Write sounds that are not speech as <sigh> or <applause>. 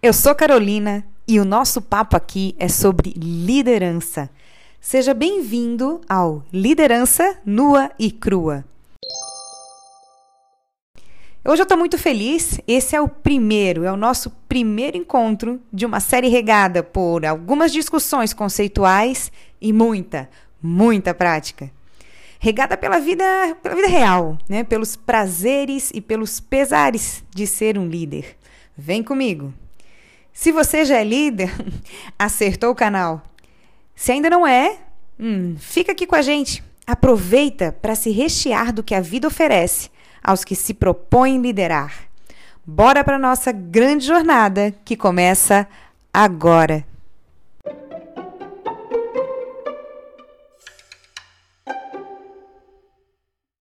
Eu sou Carolina e o nosso papo aqui é sobre liderança. Seja bem-vindo ao Liderança Nua e Crua. Hoje eu estou muito feliz. Esse é o primeiro, é o nosso primeiro encontro de uma série regada por algumas discussões conceituais e muita, muita prática. Regada pela vida, pela vida real, né? Pelos prazeres e pelos pesares de ser um líder. Vem comigo. Se você já é líder, <laughs> acertou o canal. Se ainda não é, hum, fica aqui com a gente. Aproveita para se rechear do que a vida oferece aos que se propõem liderar. Bora para nossa grande jornada que começa agora.